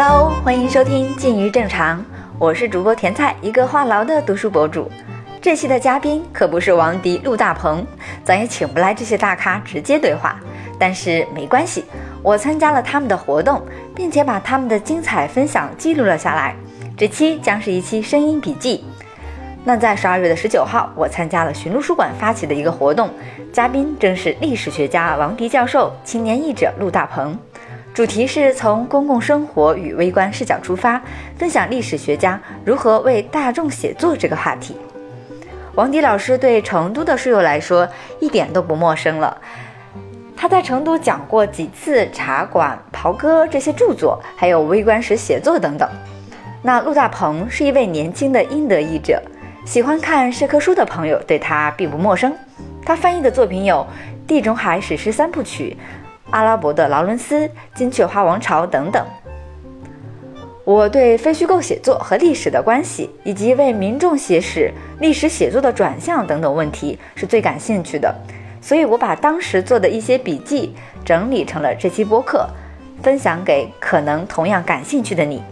Hello，欢迎收听《近于正常》，我是主播甜菜，一个话痨的读书博主。这期的嘉宾可不是王迪、陆大鹏，咱也请不来这些大咖直接对话。但是没关系，我参加了他们的活动，并且把他们的精彩分享记录了下来。这期将是一期声音笔记。那在十二月的十九号，我参加了寻路书馆发起的一个活动，嘉宾正是历史学家王迪教授、青年译者陆大鹏。主题是从公共生活与微观视角出发，分享历史学家如何为大众写作这个话题。王迪老师对成都的书友来说一点都不陌生了，他在成都讲过几次《茶馆》《袍哥》这些著作，还有微观史写作等等。那陆大鹏是一位年轻的英德译者，喜欢看社科书的朋友对他并不陌生。他翻译的作品有《地中海史诗三部曲》、阿拉伯的劳伦斯、金雀花王朝等等。我对非虚构写作和历史的关系，以及为民众写史、历史写作的转向等等问题是最感兴趣的，所以我把当时做的一些笔记整理成了这期播客，分享给可能同样感兴趣的你。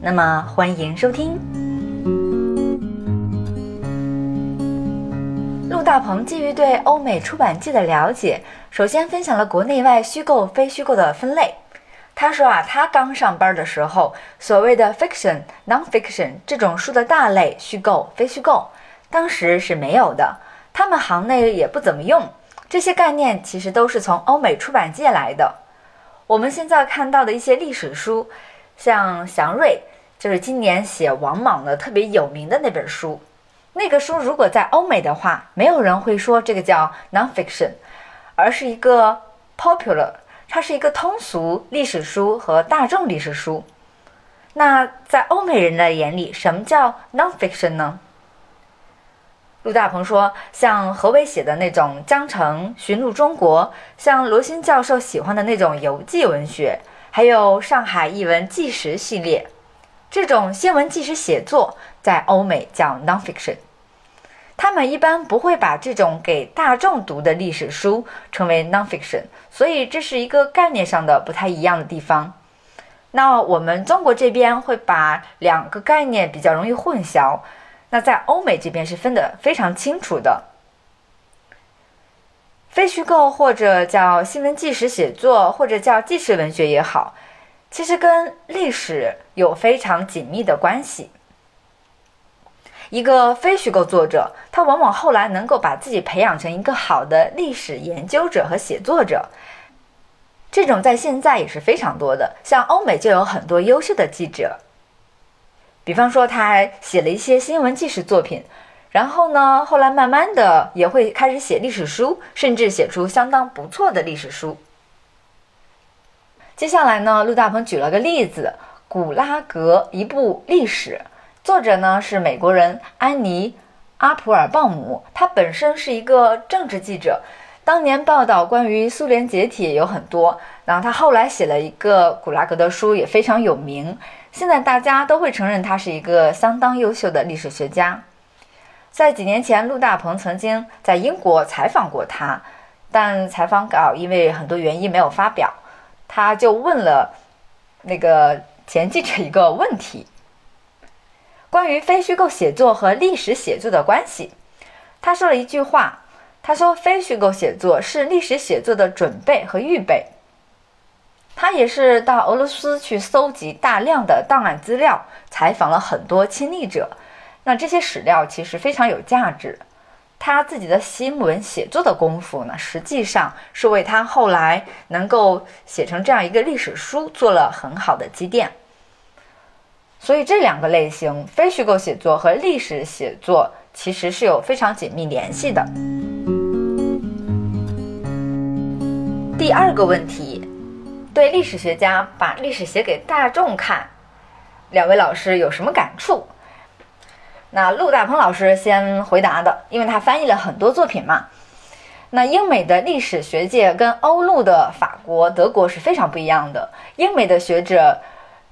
那么，欢迎收听。大鹏基于对欧美出版界的了解，首先分享了国内外虚构、非虚构的分类。他说啊，他刚上班的时候，所谓的 fiction、non-fiction 这种书的大类，虚构、非虚构，当时是没有的，他们行内也不怎么用。这些概念其实都是从欧美出版界来的。我们现在看到的一些历史书，像祥瑞，就是今年写王莽的特别有名的那本书，那个书如果在欧美的话，没有人会说这个叫 non-fiction，而是一个 popular。它是一个通俗历史书和大众历史书。那在欧美人的眼里，什么叫 nonfiction 呢？陆大鹏说，像何伟写的那种《江城寻路中国》，像罗新教授喜欢的那种游记文学，还有上海译文纪实系列，这种新闻纪实写作，在欧美叫 nonfiction。他们一般不会把这种给大众读的历史书称为 nonfiction，所以这是一个概念上的不太一样的地方。那我们中国这边会把两个概念比较容易混淆，那在欧美这边是分得非常清楚的。非虚构或者叫新闻纪实写作，或者叫纪实文学也好，其实跟历史有非常紧密的关系。一个非虚构作者，他往往后来能够把自己培养成一个好的历史研究者和写作者。这种在现在也是非常多的，像欧美就有很多优秀的记者。比方说，他还写了一些新闻纪实作品，然后呢，后来慢慢的也会开始写历史书，甚至写出相当不错的历史书。接下来呢，陆大鹏举了个例子，《古拉格一部历史》。作者呢是美国人安妮·阿普尔鲍姆，他本身是一个政治记者，当年报道关于苏联解体有很多。然后他后来写了一个古拉格的书，也非常有名。现在大家都会承认他是一个相当优秀的历史学家。在几年前，陆大鹏曾经在英国采访过他，但采访稿因为很多原因没有发表。他就问了那个前记者一个问题。关于非虚构写作和历史写作的关系，他说了一句话：“他说，非虚构写作是历史写作的准备和预备。”他也是到俄罗斯去搜集大量的档案资料，采访了很多亲历者。那这些史料其实非常有价值。他自己的新闻写作的功夫呢，实际上是为他后来能够写成这样一个历史书做了很好的积淀。所以这两个类型，非虚构写作和历史写作，其实是有非常紧密联系的。第二个问题，对历史学家把历史写给大众看，两位老师有什么感触？那陆大鹏老师先回答的，因为他翻译了很多作品嘛。那英美的历史学界跟欧陆的法国、德国是非常不一样的，英美的学者。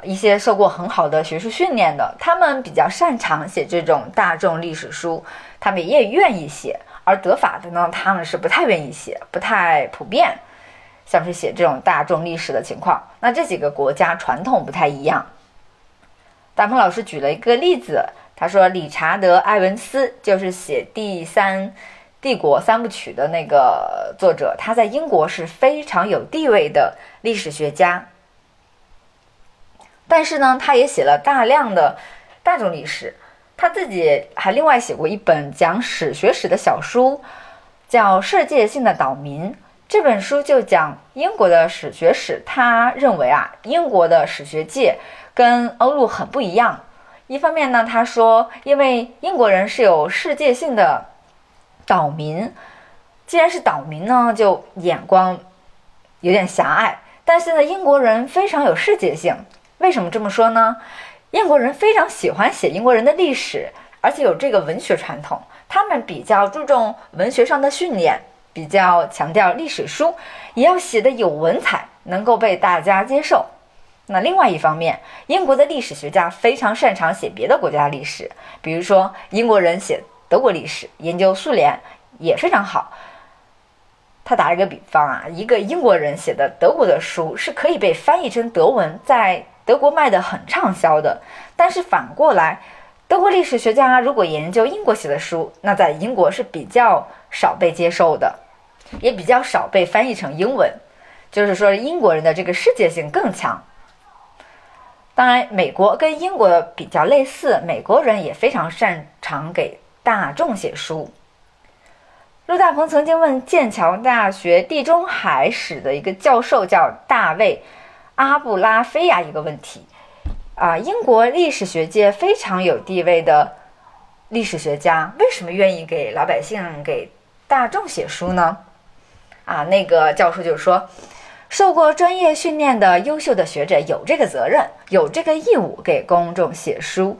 一些受过很好的学术训练的，他们比较擅长写这种大众历史书，他们也愿意写；而德法的呢，他们是不太愿意写，不太普遍。像是写这种大众历史的情况。那这几个国家传统不太一样。大鹏老师举了一个例子，他说理查德·埃文斯就是写《第三帝国三部曲》的那个作者，他在英国是非常有地位的历史学家。但是呢，他也写了大量的大众历史，他自己还另外写过一本讲史学史的小书，叫《世界性的岛民》。这本书就讲英国的史学史。他认为啊，英国的史学界跟欧陆很不一样。一方面呢，他说，因为英国人是有世界性的岛民，既然是岛民呢，就眼光有点狭隘。但是呢，英国人非常有世界性。为什么这么说呢？英国人非常喜欢写英国人的历史，而且有这个文学传统。他们比较注重文学上的训练。比较强调历史书也要写的有文采，能够被大家接受。那另外一方面，英国的历史学家非常擅长写别的国家历史，比如说英国人写德国历史，研究苏联也非常好。他打了个比方啊，一个英国人写的德国的书是可以被翻译成德文，在德国卖的很畅销的。但是反过来，德国历史学家如果研究英国写的书，那在英国是比较少被接受的。也比较少被翻译成英文，就是说英国人的这个世界性更强。当然，美国跟英国比较类似，美国人也非常擅长给大众写书。陆大鹏曾经问剑桥大学地中海史的一个教授叫大卫阿布拉菲亚一个问题：啊，英国历史学界非常有地位的历史学家，为什么愿意给老百姓、给大众写书呢？啊，那个教授就说，受过专业训练的优秀的学者有这个责任，有这个义务给公众写书，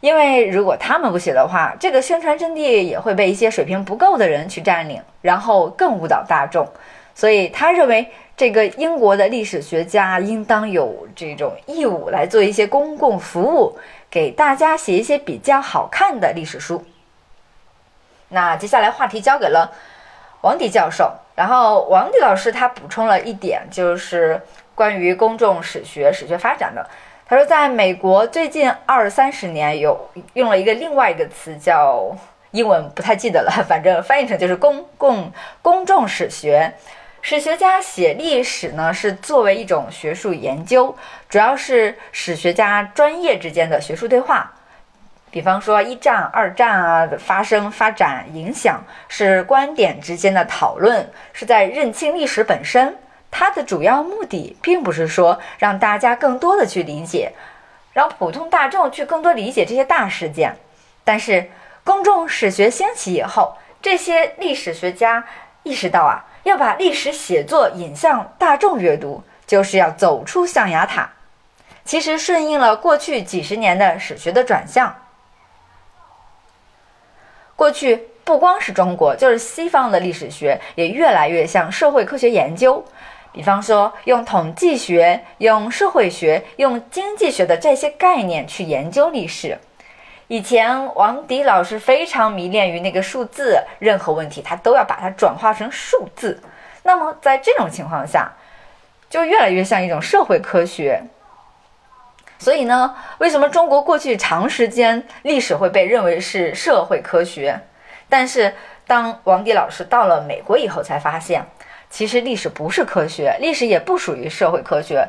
因为如果他们不写的话，这个宣传阵地也会被一些水平不够的人去占领，然后更误导大众。所以他认为，这个英国的历史学家应当有这种义务来做一些公共服务，给大家写一些比较好看的历史书。那接下来话题交给了王迪教授。然后王迪老师他补充了一点，就是关于公众史学史学发展的。他说，在美国最近二三十年有用了一个另外一个词，叫英文不太记得了，反正翻译成就是公共公众史学。史学家写历史呢，是作为一种学术研究，主要是史学家专业之间的学术对话。比方说一战、二战啊的发生、发展、影响，是观点之间的讨论，是在认清历史本身。它的主要目的，并不是说让大家更多的去理解，让普通大众去更多理解这些大事件。但是，公众史学兴起以后，这些历史学家意识到啊，要把历史写作引向大众阅读，就是要走出象牙塔。其实，顺应了过去几十年的史学的转向。过去不光是中国，就是西方的历史学也越来越像社会科学研究。比方说，用统计学、用社会学、用经济学的这些概念去研究历史。以前王迪老师非常迷恋于那个数字，任何问题他都要把它转化成数字。那么在这种情况下，就越来越像一种社会科学。所以呢，为什么中国过去长时间历史会被认为是社会科学？但是当王迪老师到了美国以后，才发现其实历史不是科学，历史也不属于社会科学。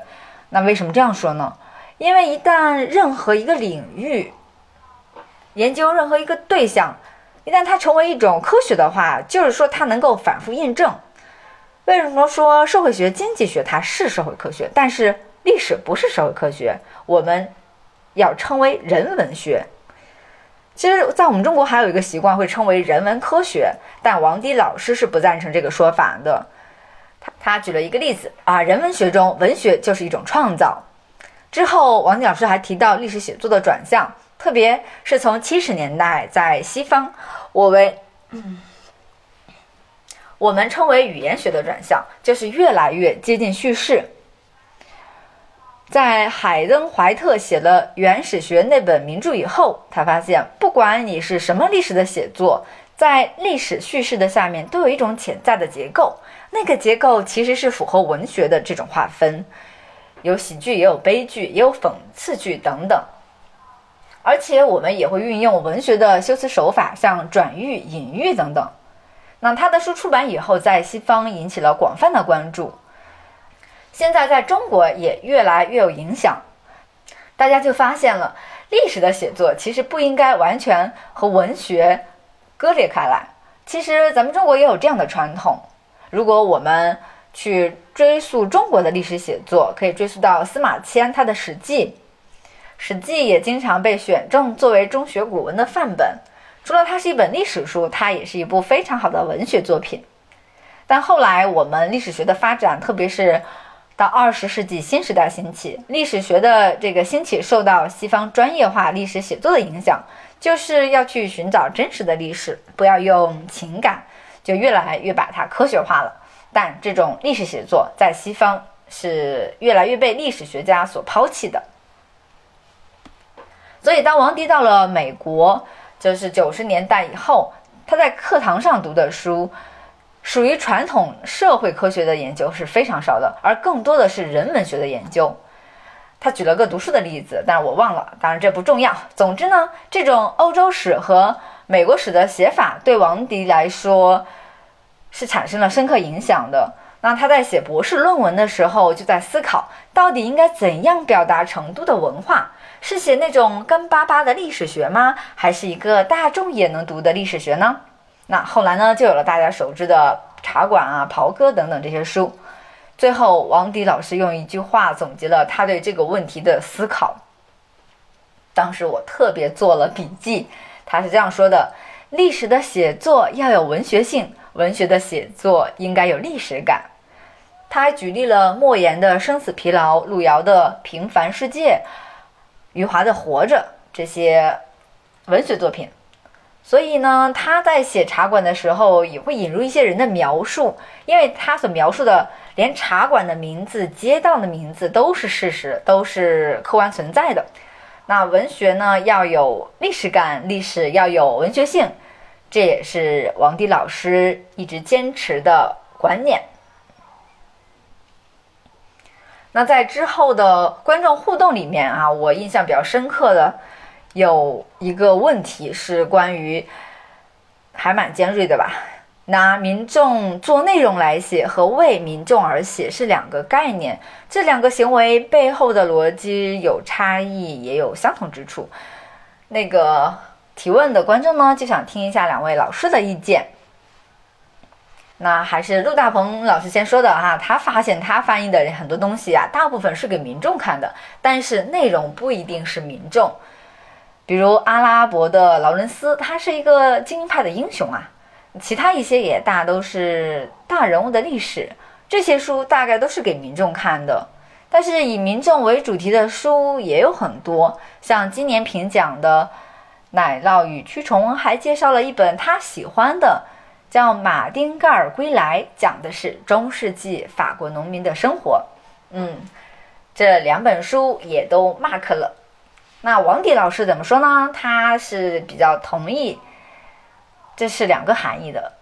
那为什么这样说呢？因为一旦任何一个领域研究任何一个对象，一旦它成为一种科学的话，就是说它能够反复印证。为什么说社会学、经济学它是社会科学，但是？历史不是社会科学，我们要称为人文学。其实，在我们中国还有一个习惯，会称为人文科学，但王迪老师是不赞成这个说法的。他他举了一个例子啊，人文学中文学就是一种创造。之后，王迪老师还提到历史写作的转向，特别是从七十年代在西方，我为我们称为语言学的转向，就是越来越接近叙事。在海登怀特写了《原始学》那本名著以后，他发现，不管你是什么历史的写作，在历史叙事的下面都有一种潜在的结构，那个结构其实是符合文学的这种划分，有喜剧，也有悲剧，也有讽刺剧等等。而且我们也会运用文学的修辞手法，像转喻、隐喻等等。那他的书出版以后，在西方引起了广泛的关注，现在在中国也越来越有影响。大家就发现了，历史的写作其实不应该完全和文学割裂开来。其实咱们中国也有这样的传统。如果我们去追溯中国的历史写作，可以追溯到司马迁他的《史记》，《史记》也经常被选中作为中学古文的范本。除了它是一本历史书，它也是一部非常好的文学作品。但后来我们历史学的发展，特别是到二十世纪新时代兴起，历史学的这个兴起受到西方专业化历史写作的影响，就是要去寻找真实的历史，不要用情感，就越来越把它科学化了。但这种历史写作在西方是越来越被历史学家所抛弃的。所以当王迪到了美国。就是九十年代以后，他在课堂上读的书，属于传统社会科学的研究是非常少的，而更多的是人文学的研究。他举了个读书的例子，但是我忘了，当然这不重要。总之呢，这种欧洲史和美国史的写法对王迪来说是产生了深刻影响的。那他在写博士论文的时候，就在思考到底应该怎样表达成都的文化。是写那种干巴巴的历史学吗？还是一个大众也能读的历史学呢？那后来呢，就有了大家熟知的《茶馆》啊、《袍哥》等等这些书。最后，王迪老师用一句话总结了他对这个问题的思考。当时我特别做了笔记，他是这样说的：历史的写作要有文学性，文学的写作应该有历史感。他还举例了莫言的《生死疲劳》，路遥的《平凡世界》。余华的《活着》这些文学作品，所以呢，他在写茶馆的时候也会引入一些人的描述，因为他所描述的连茶馆的名字、街道的名字都是事实，都是客观存在的。那文学呢，要有历史感，历史要有文学性，这也是王迪老师一直坚持的观念。那在之后的观众互动里面啊，我印象比较深刻的有一个问题是关于还蛮尖锐的吧？拿民众做内容来写和为民众而写是两个概念，这两个行为背后的逻辑有差异，也有相同之处。那个提问的观众呢，就想听一下两位老师的意见。那还是陆大鹏老师先说的哈，他发现他翻译的很多东西啊，大部分是给民众看的，但是内容不一定是民众。比如阿拉伯的劳伦斯，他是一个精英派的英雄啊，其他一些也大都是大人物的历史，这些书大概都是给民众看的。但是以民众为主题的书也有很多，像今年评奖的《奶酪与蛆虫》，还介绍了一本他喜欢的。叫《马丁盖尔归来》，讲的是中世纪法国农民的生活。嗯，这两本书也都 mark 了。那王迪老师怎么说呢？他是比较同意，这是两个含义的。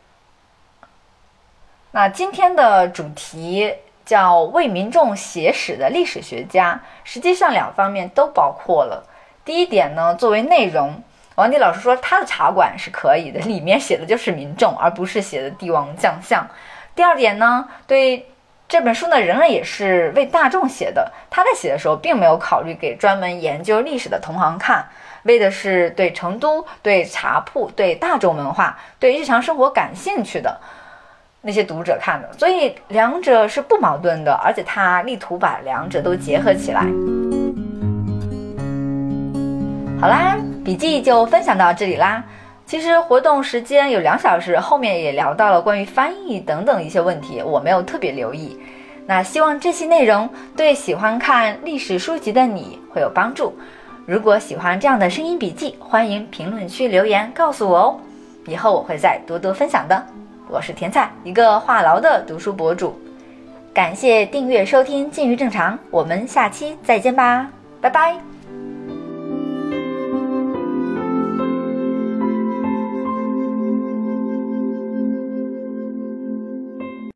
那今天的主题叫“为民众写史的历史学家”，实际上两方面都包括了。第一点呢，作为内容。王迪老师说，他的茶馆是可以的，里面写的就是民众，而不是写的帝王将相。第二点呢，对这本书呢，仍然也是为大众写的。他在写的时候，并没有考虑给专门研究历史的同行看，为的是对成都、对茶铺、对大众文化、对日常生活感兴趣的那些读者看的。所以两者是不矛盾的，而且他力图把两者都结合起来。好啦，笔记就分享到这里啦。其实活动时间有两小时，后面也聊到了关于翻译等等一些问题，我没有特别留意。那希望这期内容对喜欢看历史书籍的你会有帮助。如果喜欢这样的声音笔记，欢迎评论区留言告诉我哦，以后我会再多多分享的。我是甜菜，一个话痨的读书博主。感谢订阅收听《静于正常》，我们下期再见吧，拜拜。